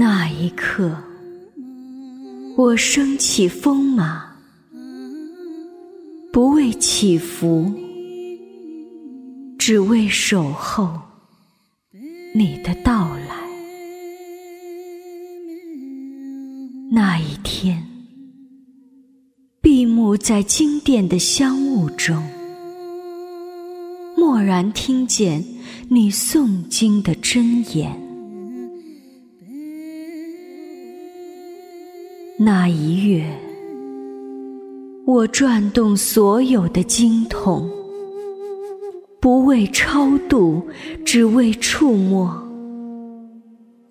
那一刻，我升起风马，不为祈福，只为守候你的到来。那一天，闭目在经殿的香雾中，蓦然听见你诵经的真言。那一月，我转动所有的经筒，不为超度，只为触摸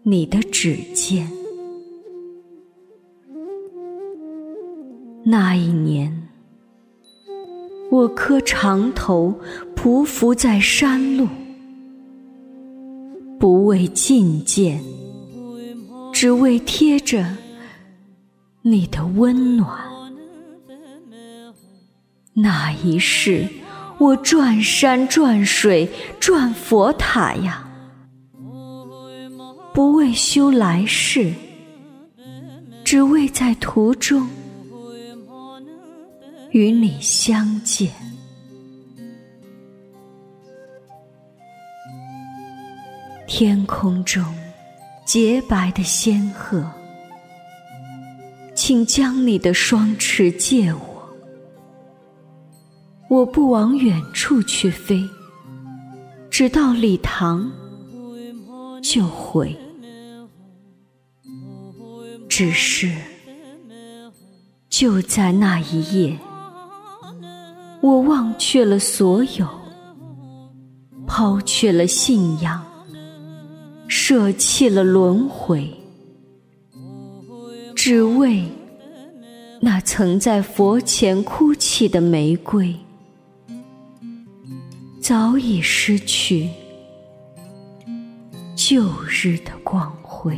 你的指尖。那一年，我磕长头匍匐在山路，不为觐见，只为贴着。你的温暖，那一世，我转山转水转佛塔呀，不为修来世，只为在途中与你相见。天空中洁白的仙鹤。请将你的双翅借我，我不往远处去飞，直到礼堂就回。只是就在那一夜，我忘却了所有，抛却了信仰，舍弃了轮回。只为那曾在佛前哭泣的玫瑰，早已失去旧日的光辉。